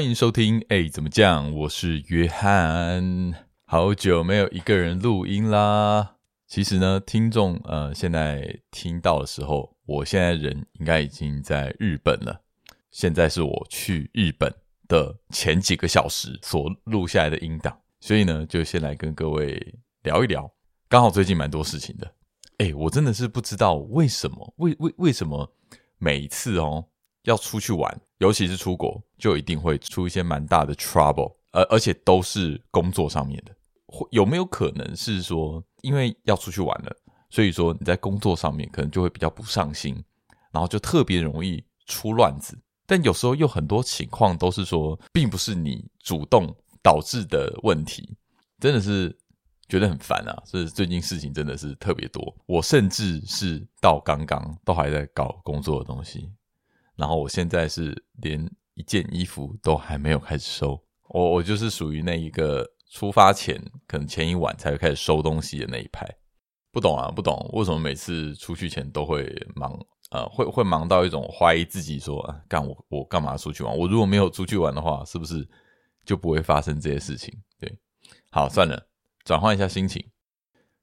欢迎收听，哎，怎么讲？我是约翰，好久没有一个人录音啦。其实呢，听众呃，现在听到的时候，我现在人应该已经在日本了。现在是我去日本的前几个小时所录下来的音档，所以呢，就先来跟各位聊一聊。刚好最近蛮多事情的，哎，我真的是不知道为什么，为为为什么每一次哦要出去玩。尤其是出国，就一定会出一些蛮大的 trouble，而而且都是工作上面的。有没有可能是说，因为要出去玩了，所以说你在工作上面可能就会比较不上心，然后就特别容易出乱子。但有时候又很多情况都是说，并不是你主动导致的问题，真的是觉得很烦啊！所以最近事情真的是特别多，我甚至是到刚刚都还在搞工作的东西。然后我现在是连一件衣服都还没有开始收，我我就是属于那一个出发前可能前一晚才会开始收东西的那一派。不懂啊，不懂为什么每次出去前都会忙，呃，会会忙到一种怀疑自己说，啊、干我我干嘛出去玩？我如果没有出去玩的话，是不是就不会发生这些事情？对，好，算了，转换一下心情。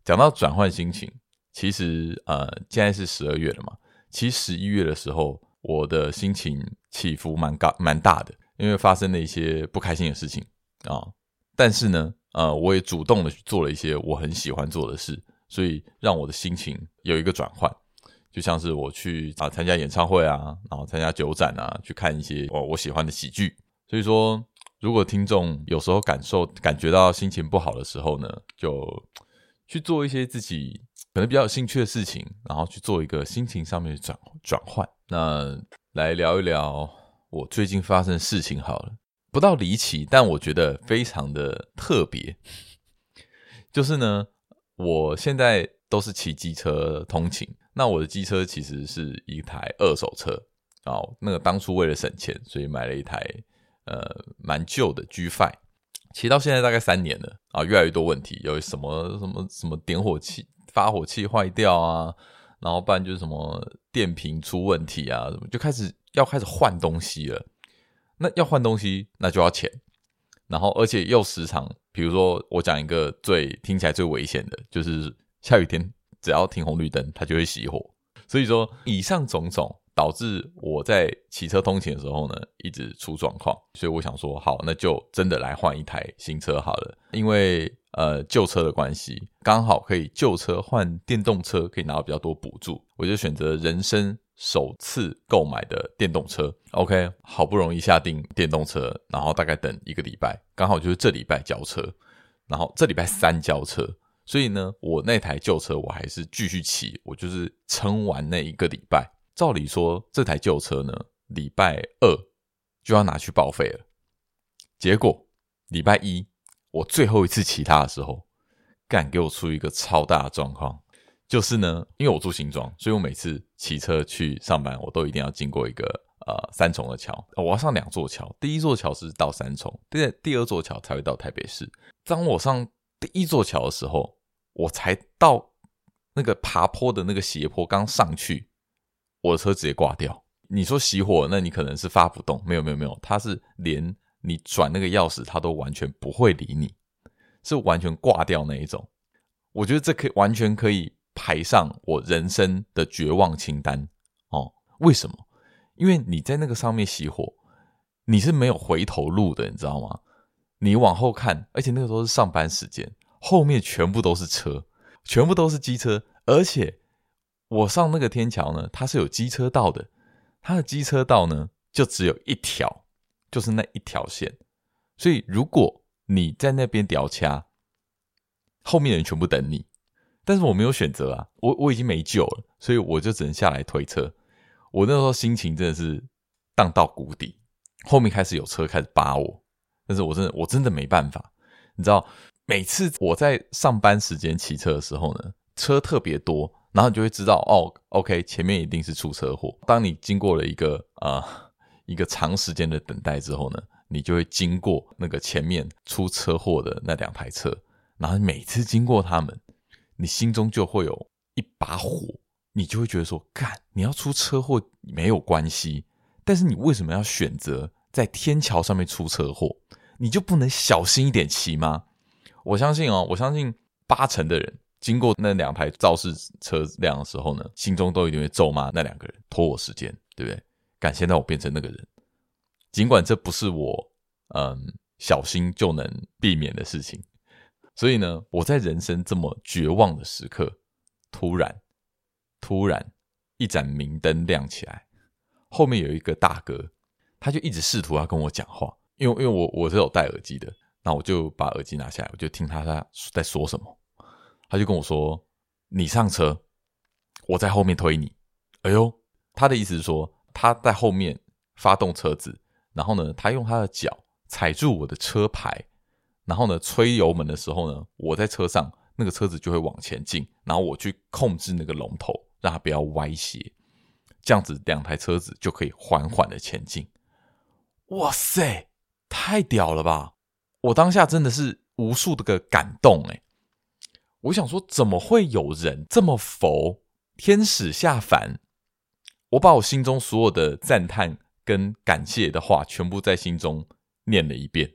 讲到转换心情，其实呃，现在是十二月了嘛，其实十一月的时候。我的心情起伏蛮高蛮大的，因为发生了一些不开心的事情啊。但是呢，呃，我也主动的去做了一些我很喜欢做的事，所以让我的心情有一个转换。就像是我去啊参加演唱会啊，然后参加酒展啊，去看一些我我喜欢的喜剧。所以说，如果听众有时候感受感觉到心情不好的时候呢，就去做一些自己可能比较有兴趣的事情，然后去做一个心情上面的转转换。那来聊一聊我最近发生的事情好了，不到离奇，但我觉得非常的特别。就是呢，我现在都是骑机车通勤，那我的机车其实是一台二手车，哦那个当初为了省钱，所以买了一台呃蛮旧的 G5，骑到现在大概三年了啊，越来越多问题，有什么什么什么点火器、发火器坏掉啊。然后不然就是什么电瓶出问题啊，什么就开始要开始换东西了。那要换东西，那就要钱。然后而且又时常，比如说我讲一个最听起来最危险的，就是下雨天只要停红绿灯，它就会熄火。所以说，以上种种导致我在骑车通勤的时候呢，一直出状况。所以我想说，好，那就真的来换一台新车好了，因为。呃，旧车的关系，刚好可以旧车换电动车，可以拿到比较多补助，我就选择人生首次购买的电动车。OK，好不容易下定电动车，然后大概等一个礼拜，刚好就是这礼拜交车，然后这礼拜三交车，所以呢，我那台旧车我还是继续骑，我就是撑完那一个礼拜。照理说，这台旧车呢，礼拜二就要拿去报废了，结果礼拜一。我最后一次骑它的时候，干给我出一个超大的状况，就是呢，因为我住新庄，所以我每次骑车去上班，我都一定要经过一个呃三重的桥，我要上两座桥，第一座桥是到三重，第第二座桥才会到台北市。当我上第一座桥的时候，我才到那个爬坡的那个斜坡，刚上去，我的车直接挂掉。你说熄火，那你可能是发不动，没有没有没有，它是连。你转那个钥匙，他都完全不会理你，是完全挂掉那一种。我觉得这可以完全可以排上我人生的绝望清单哦。为什么？因为你在那个上面熄火，你是没有回头路的，你知道吗？你往后看，而且那个时候是上班时间，后面全部都是车，全部都是机车，而且我上那个天桥呢，它是有机车道的，它的机车道呢就只有一条。就是那一条线，所以如果你在那边掉掐，后面的人全部等你。但是我没有选择啊，我我已经没救了，所以我就只能下来推车。我那时候心情真的是荡到谷底，后面开始有车开始扒我，但是我真的我真的没办法。你知道，每次我在上班时间骑车的时候呢，车特别多，然后你就会知道哦，OK，前面一定是出车祸。当你经过了一个啊。一个长时间的等待之后呢，你就会经过那个前面出车祸的那两台车，然后每次经过他们，你心中就会有一把火，你就会觉得说：干，你要出车祸没有关系，但是你为什么要选择在天桥上面出车祸，你就不能小心一点骑吗？我相信哦，我相信八成的人经过那两台肇事车辆的时候呢，心中都一定会咒骂那两个人拖我时间，对不对？感谢让我变成那个人，尽管这不是我嗯小心就能避免的事情。所以呢，我在人生这么绝望的时刻，突然，突然一盏明灯亮起来，后面有一个大哥。他就一直试图要跟我讲话，因为因为我我是有戴耳机的，那我就把耳机拿下来，我就听他他在说什么。他就跟我说：“你上车，我在后面推你。”哎呦，他的意思是说他在后面发动车子，然后呢，他用他的脚踩住我的车牌，然后呢，吹油门的时候呢，我在车上，那个车子就会往前进，然后我去控制那个龙头，让它不要歪斜，这样子两台车子就可以缓缓的前进。哇塞，太屌了吧！我当下真的是无数的个感动诶，我想说，怎么会有人这么佛，天使下凡？我把我心中所有的赞叹跟感谢的话，全部在心中念了一遍。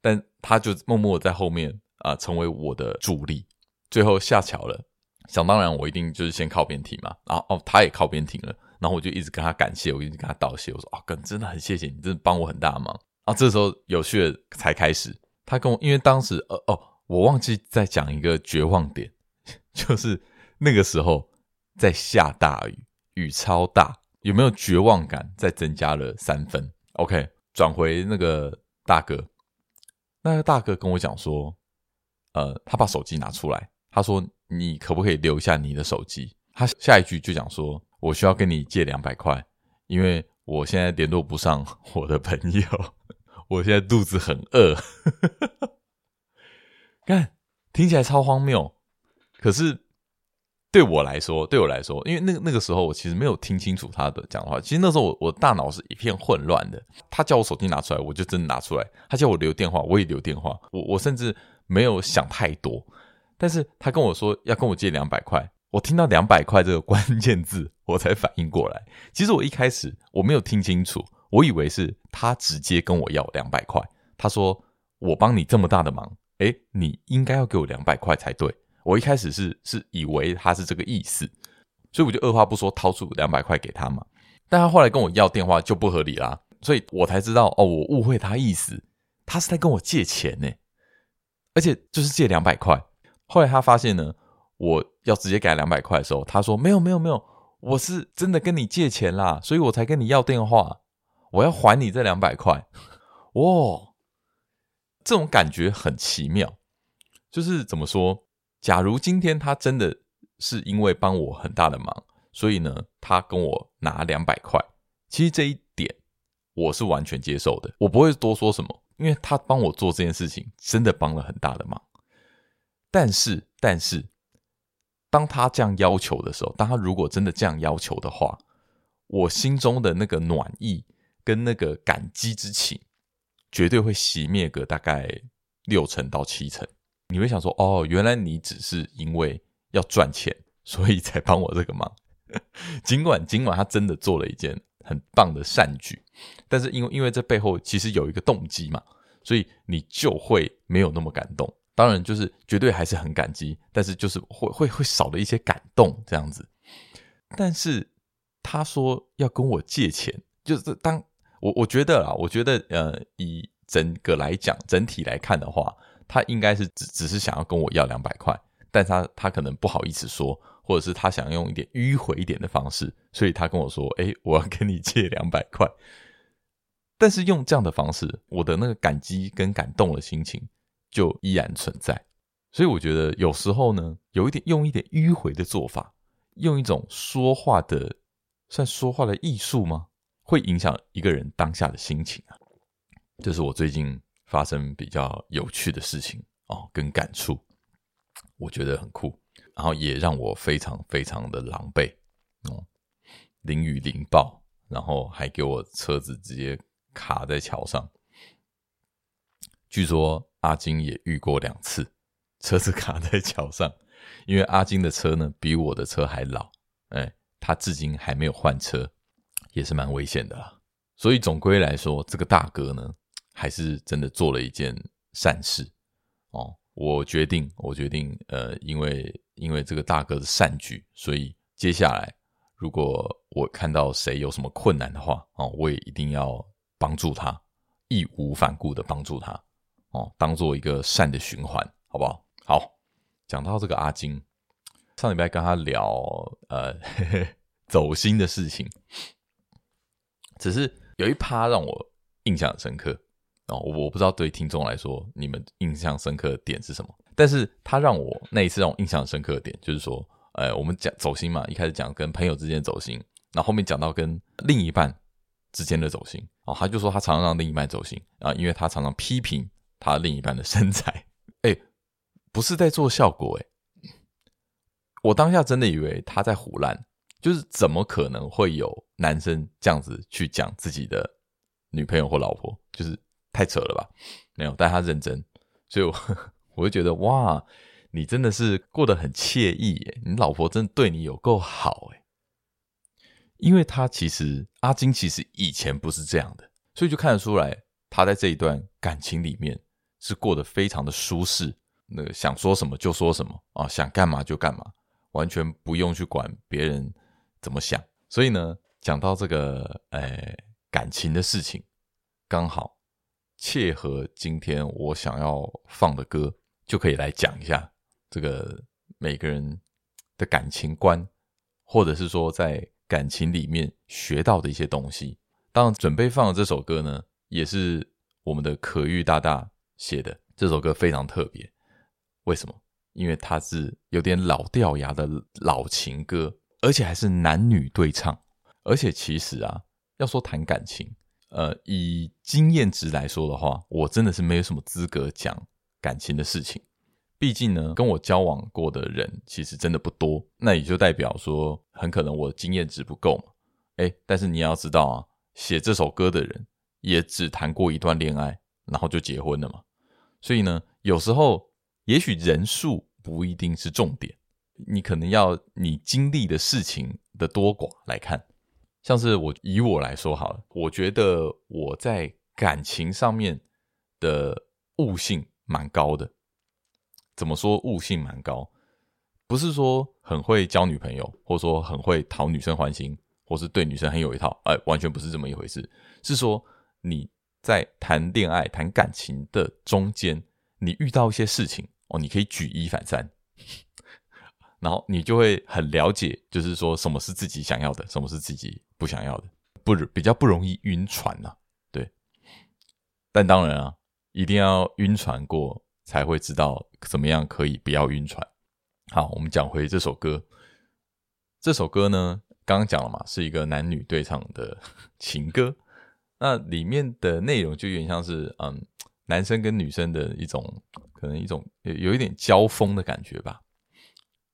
但他就默默在后面啊、成为我的助力。最后下桥了，想当然，我一定就是先靠边停嘛。然后哦，他也靠边停了。然后我就一直跟他感谢，我一直跟他道谢。我说：“啊、哦，哥，真的很谢谢你，真的帮我很大忙。”啊，这时候有趣的才开始。他跟我，因为当时，呃，哦，我忘记再讲一个绝望点，就是那个时候在下大雨，雨超大，有没有绝望感？再增加了三分。OK，转回那个大哥，那个大哥跟我讲说，呃，他把手机拿出来，他说：“你可不可以留下你的手机？”他下一句就讲说。我需要跟你借两百块，因为我现在联络不上我的朋友，我现在肚子很饿。看，听起来超荒谬，可是对我来说，对我来说，因为那个那个时候我其实没有听清楚他的讲话。其实那时候我我大脑是一片混乱的。他叫我手机拿出来，我就真的拿出来；他叫我留电话，我也留电话。我我甚至没有想太多，但是他跟我说要跟我借两百块。我听到两百块这个关键字，我才反应过来。其实我一开始我没有听清楚，我以为是他直接跟我要两百块。他说：“我帮你这么大的忙，诶，你应该要给我两百块才对。”我一开始是是以为他是这个意思，所以我就二话不说掏出两百块给他嘛。但他后来跟我要电话就不合理啦，所以我才知道哦，我误会他意思，他是在跟我借钱呢，而且就是借两百块。后来他发现呢。我要直接给他两百块的时候，他说：“没有，没有，没有，我是真的跟你借钱啦，所以我才跟你要电话，我要还你这两百块。”哇，这种感觉很奇妙。就是怎么说？假如今天他真的是因为帮我很大的忙，所以呢，他跟我拿两百块，其实这一点我是完全接受的，我不会多说什么，因为他帮我做这件事情真的帮了很大的忙。但是，但是。当他这样要求的时候，当他如果真的这样要求的话，我心中的那个暖意跟那个感激之情，绝对会熄灭个大概六成到七成。你会想说：“哦，原来你只是因为要赚钱，所以才帮我这个忙。”尽管尽管他真的做了一件很棒的善举，但是因为因为这背后其实有一个动机嘛，所以你就会没有那么感动。当然，就是绝对还是很感激，但是就是会会会少了一些感动这样子。但是他说要跟我借钱，就是当我我觉得啊，我觉得呃，以整个来讲，整体来看的话，他应该是只只是想要跟我要两百块，但他他可能不好意思说，或者是他想用一点迂回一点的方式，所以他跟我说：“哎，我要跟你借两百块。”但是用这样的方式，我的那个感激跟感动的心情。就依然存在，所以我觉得有时候呢，有一点用一点迂回的做法，用一种说话的，算说话的艺术吗？会影响一个人当下的心情啊。这是我最近发生比较有趣的事情哦，跟感触，我觉得很酷，然后也让我非常非常的狼狈哦，淋雨淋爆，然后还给我车子直接卡在桥上，据说。阿金也遇过两次，车子卡在桥上，因为阿金的车呢比我的车还老，哎，他至今还没有换车，也是蛮危险的啦。所以总归来说，这个大哥呢，还是真的做了一件善事哦。我决定，我决定，呃，因为因为这个大哥的善举，所以接下来如果我看到谁有什么困难的话，哦，我也一定要帮助他，义无反顾的帮助他，哦，当做一个善的循环，好不好？好，讲到这个阿金，上礼拜跟他聊，呃，呵 呵走心的事情，只是。有一趴让我印象很深刻哦，我不知道对听众来说你们印象深刻的点是什么，但是他让我那一次让我印象深刻的点就是说，呃，我们讲走心嘛，一开始讲跟朋友之间走心，然后后面讲到跟另一半之间的走心哦，他就说他常常让另一半走心啊，因为他常常批评他另一半的身材，哎，不是在做效果哎，我当下真的以为他在胡乱。就是怎么可能会有男生这样子去讲自己的女朋友或老婆？就是太扯了吧？没有，但他认真，所以我 我就觉得哇，你真的是过得很惬意耶！你老婆真的对你有够好诶，因为他其实阿金其实以前不是这样的，所以就看得出来他在这一段感情里面是过得非常的舒适，那个想说什么就说什么啊，想干嘛就干嘛，完全不用去管别人。怎么想？所以呢，讲到这个，呃，感情的事情，刚好切合今天我想要放的歌，就可以来讲一下这个每个人的感情观，或者是说在感情里面学到的一些东西。当然，准备放的这首歌呢，也是我们的可玉大大写的。这首歌非常特别，为什么？因为它是有点老掉牙的老情歌。而且还是男女对唱，而且其实啊，要说谈感情，呃，以经验值来说的话，我真的是没有什么资格讲感情的事情。毕竟呢，跟我交往过的人其实真的不多，那也就代表说，很可能我经验值不够嘛。诶，但是你要知道啊，写这首歌的人也只谈过一段恋爱，然后就结婚了嘛。所以呢，有时候也许人数不一定是重点。你可能要你经历的事情的多寡来看，像是我以我来说好了，我觉得我在感情上面的悟性蛮高的。怎么说悟性蛮高？不是说很会交女朋友，或者说很会讨女生欢心，或是对女生很有一套，哎，完全不是这么一回事。是说你在谈恋爱、谈感情的中间，你遇到一些事情哦，你可以举一反三。然后你就会很了解，就是说什么是自己想要的，什么是自己不想要的，不比较不容易晕船呐、啊。对，但当然啊，一定要晕船过才会知道怎么样可以不要晕船。好，我们讲回这首歌。这首歌呢，刚刚讲了嘛，是一个男女对唱的情歌。那里面的内容就有点像是，嗯，男生跟女生的一种，可能一种有有一点交锋的感觉吧。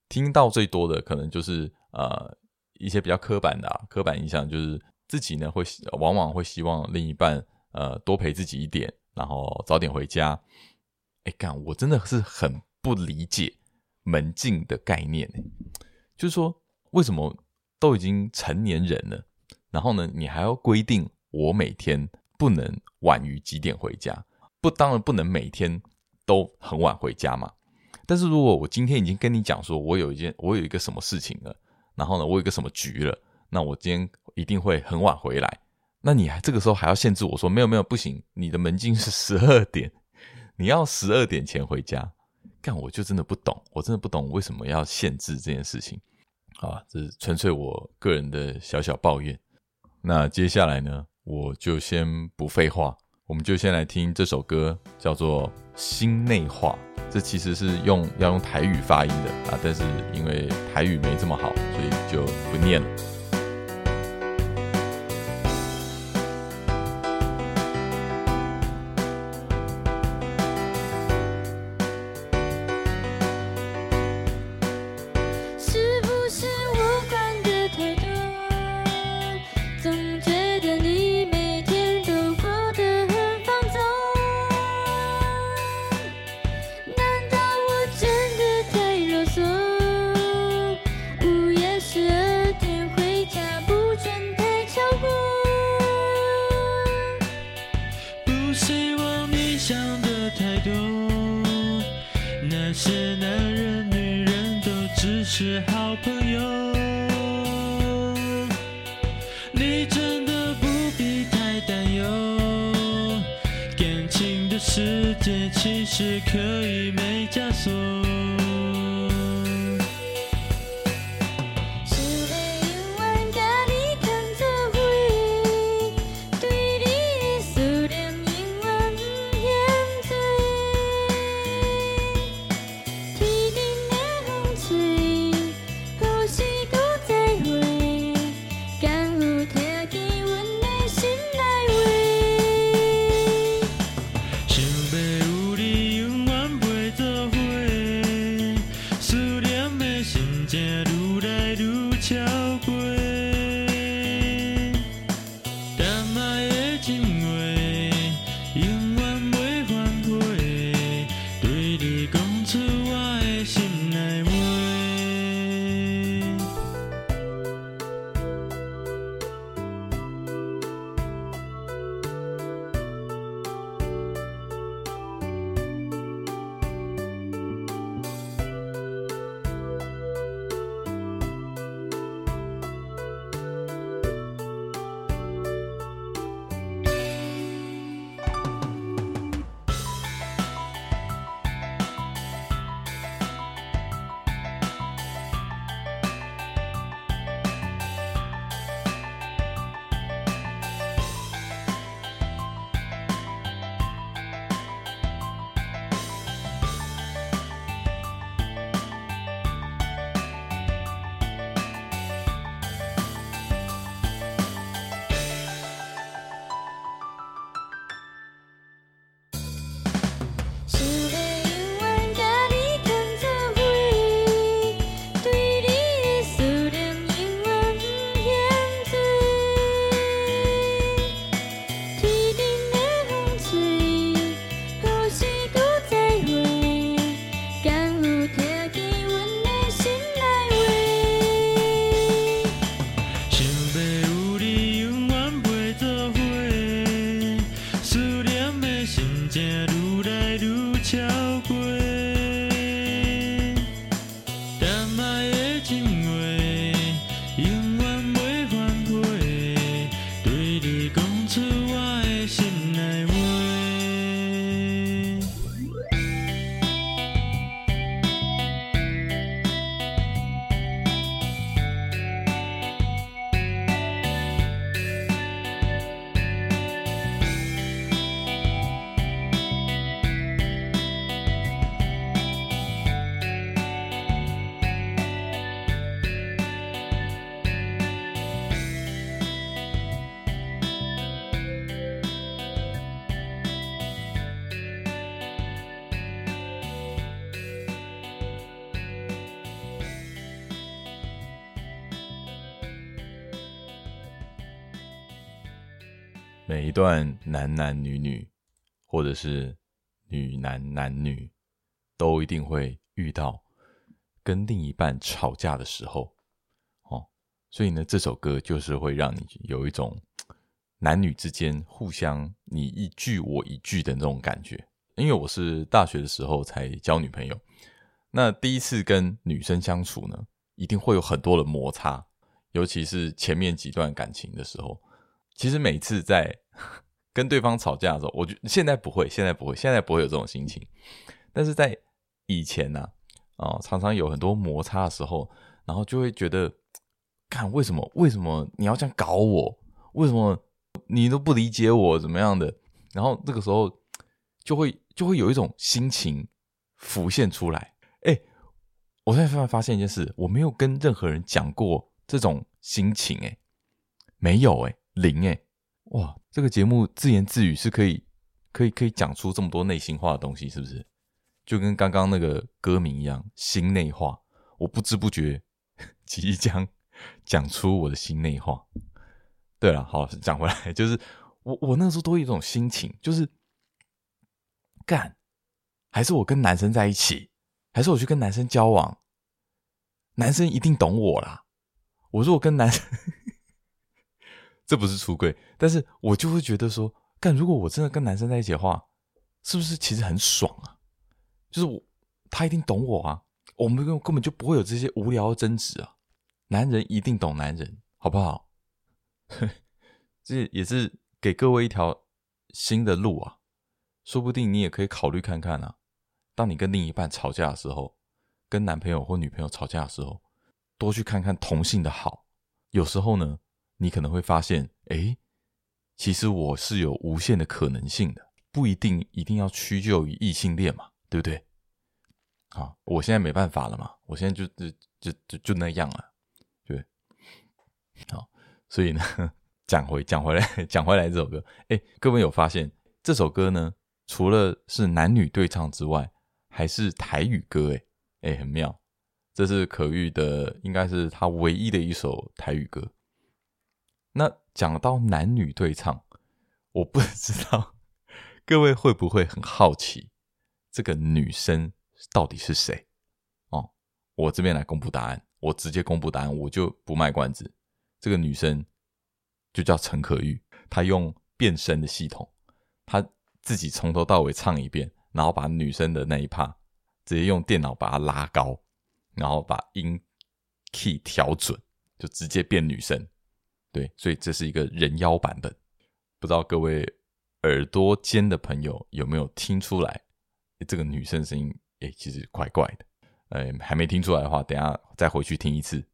听到最多的可能就是呃一些比较刻板的、啊、刻板印象，就是自己呢会往往会希望另一半呃多陪自己一点，然后早点回家。哎干，我真的是很不理解门禁的概念，就是说为什么都已经成年人了，然后呢你还要规定我每天不能晚于几点回家？不，当然不能每天都很晚回家嘛。但是如果我今天已经跟你讲说，我有一件，我有一个什么事情了，然后呢，我有一个什么局了，那我今天一定会很晚回来。那你还这个时候还要限制我说，没有没有，不行，你的门禁是十二点，你要十二点前回家。干，我就真的不懂，我真的不懂为什么要限制这件事情。啊，这是纯粹我个人的小小抱怨。那接下来呢，我就先不废话。我们就先来听这首歌，叫做《心内话》。这其实是用要用台语发音的啊，但是因为台语没这么好，所以就不念了。世界其实可以没枷锁。每一段男男女女，或者是女男男女，都一定会遇到跟另一半吵架的时候，哦，所以呢，这首歌就是会让你有一种男女之间互相你一句我一句的那种感觉。因为我是大学的时候才交女朋友，那第一次跟女生相处呢，一定会有很多的摩擦，尤其是前面几段感情的时候。其实每次在 跟对方吵架的时候，我觉得现在不会，现在不会，现在不会有这种心情。但是在以前呢、啊，啊、哦，常常有很多摩擦的时候，然后就会觉得，看为什么？为什么你要这样搞我？为什么你都不理解我？怎么样的？然后这个时候就会就会有一种心情浮现出来。哎，我现在突然发现一件事，我没有跟任何人讲过这种心情，哎，没有，哎。零哎，哇！这个节目自言自语是可以，可以，可以讲出这么多内心话的东西，是不是？就跟刚刚那个歌名一样，心内话。我不知不觉即将讲出我的心内话。对了，好，讲回来，就是我，我那时候都有一种心情，就是干，还是我跟男生在一起，还是我去跟男生交往，男生一定懂我啦。我说我跟男生。这不是出柜，但是我就会觉得说，干，如果我真的跟男生在一起的话，是不是其实很爽啊？就是我他一定懂我啊，我们根根本就不会有这些无聊的争执啊。男人一定懂男人，好不好？这也是给各位一条新的路啊，说不定你也可以考虑看看啊。当你跟另一半吵架的时候，跟男朋友或女朋友吵架的时候，多去看看同性的好。有时候呢，你可能会发现，哎，其实我是有无限的可能性的，不一定一定要屈就于异性恋嘛，对不对？好，我现在没办法了嘛，我现在就就就就那样了，对。好，所以呢，讲回讲回来 讲回来这首歌，哎，各位有发现这首歌呢，除了是男女对唱之外，还是台语歌，哎哎，很妙。这是可遇的，应该是他唯一的一首台语歌。那讲到男女对唱，我不知道各位会不会很好奇，这个女生到底是谁？哦，我这边来公布答案，我直接公布答案，我就不卖关子。这个女生就叫陈可玉，她用变声的系统，她自己从头到尾唱一遍，然后把女生的那一 part 直接用电脑把它拉高。然后把音 key 调准，就直接变女生。对，所以这是一个人妖版本。不知道各位耳朵尖的朋友有没有听出来？这个女生声音，诶，其实怪怪的。哎，还没听出来的话，等下再回去听一次。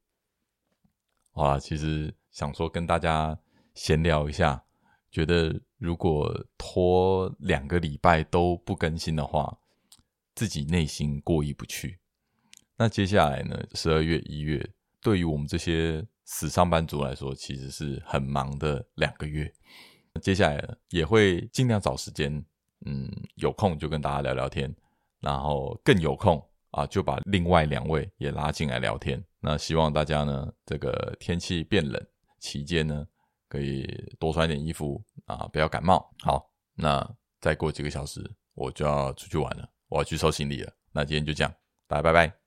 好啦，其实想说跟大家闲聊一下，觉得如果拖两个礼拜都不更新的话，自己内心过意不去。那接下来呢？十二月、一月，对于我们这些死上班族来说，其实是很忙的两个月。接下来，也会尽量找时间，嗯，有空就跟大家聊聊天，然后更有空啊，就把另外两位也拉进来聊天。那希望大家呢，这个天气变冷期间呢，可以多穿点衣服啊，不要感冒。好，那再过几个小时，我就要出去玩了，我要去收行李了。那今天就这样，大家拜拜。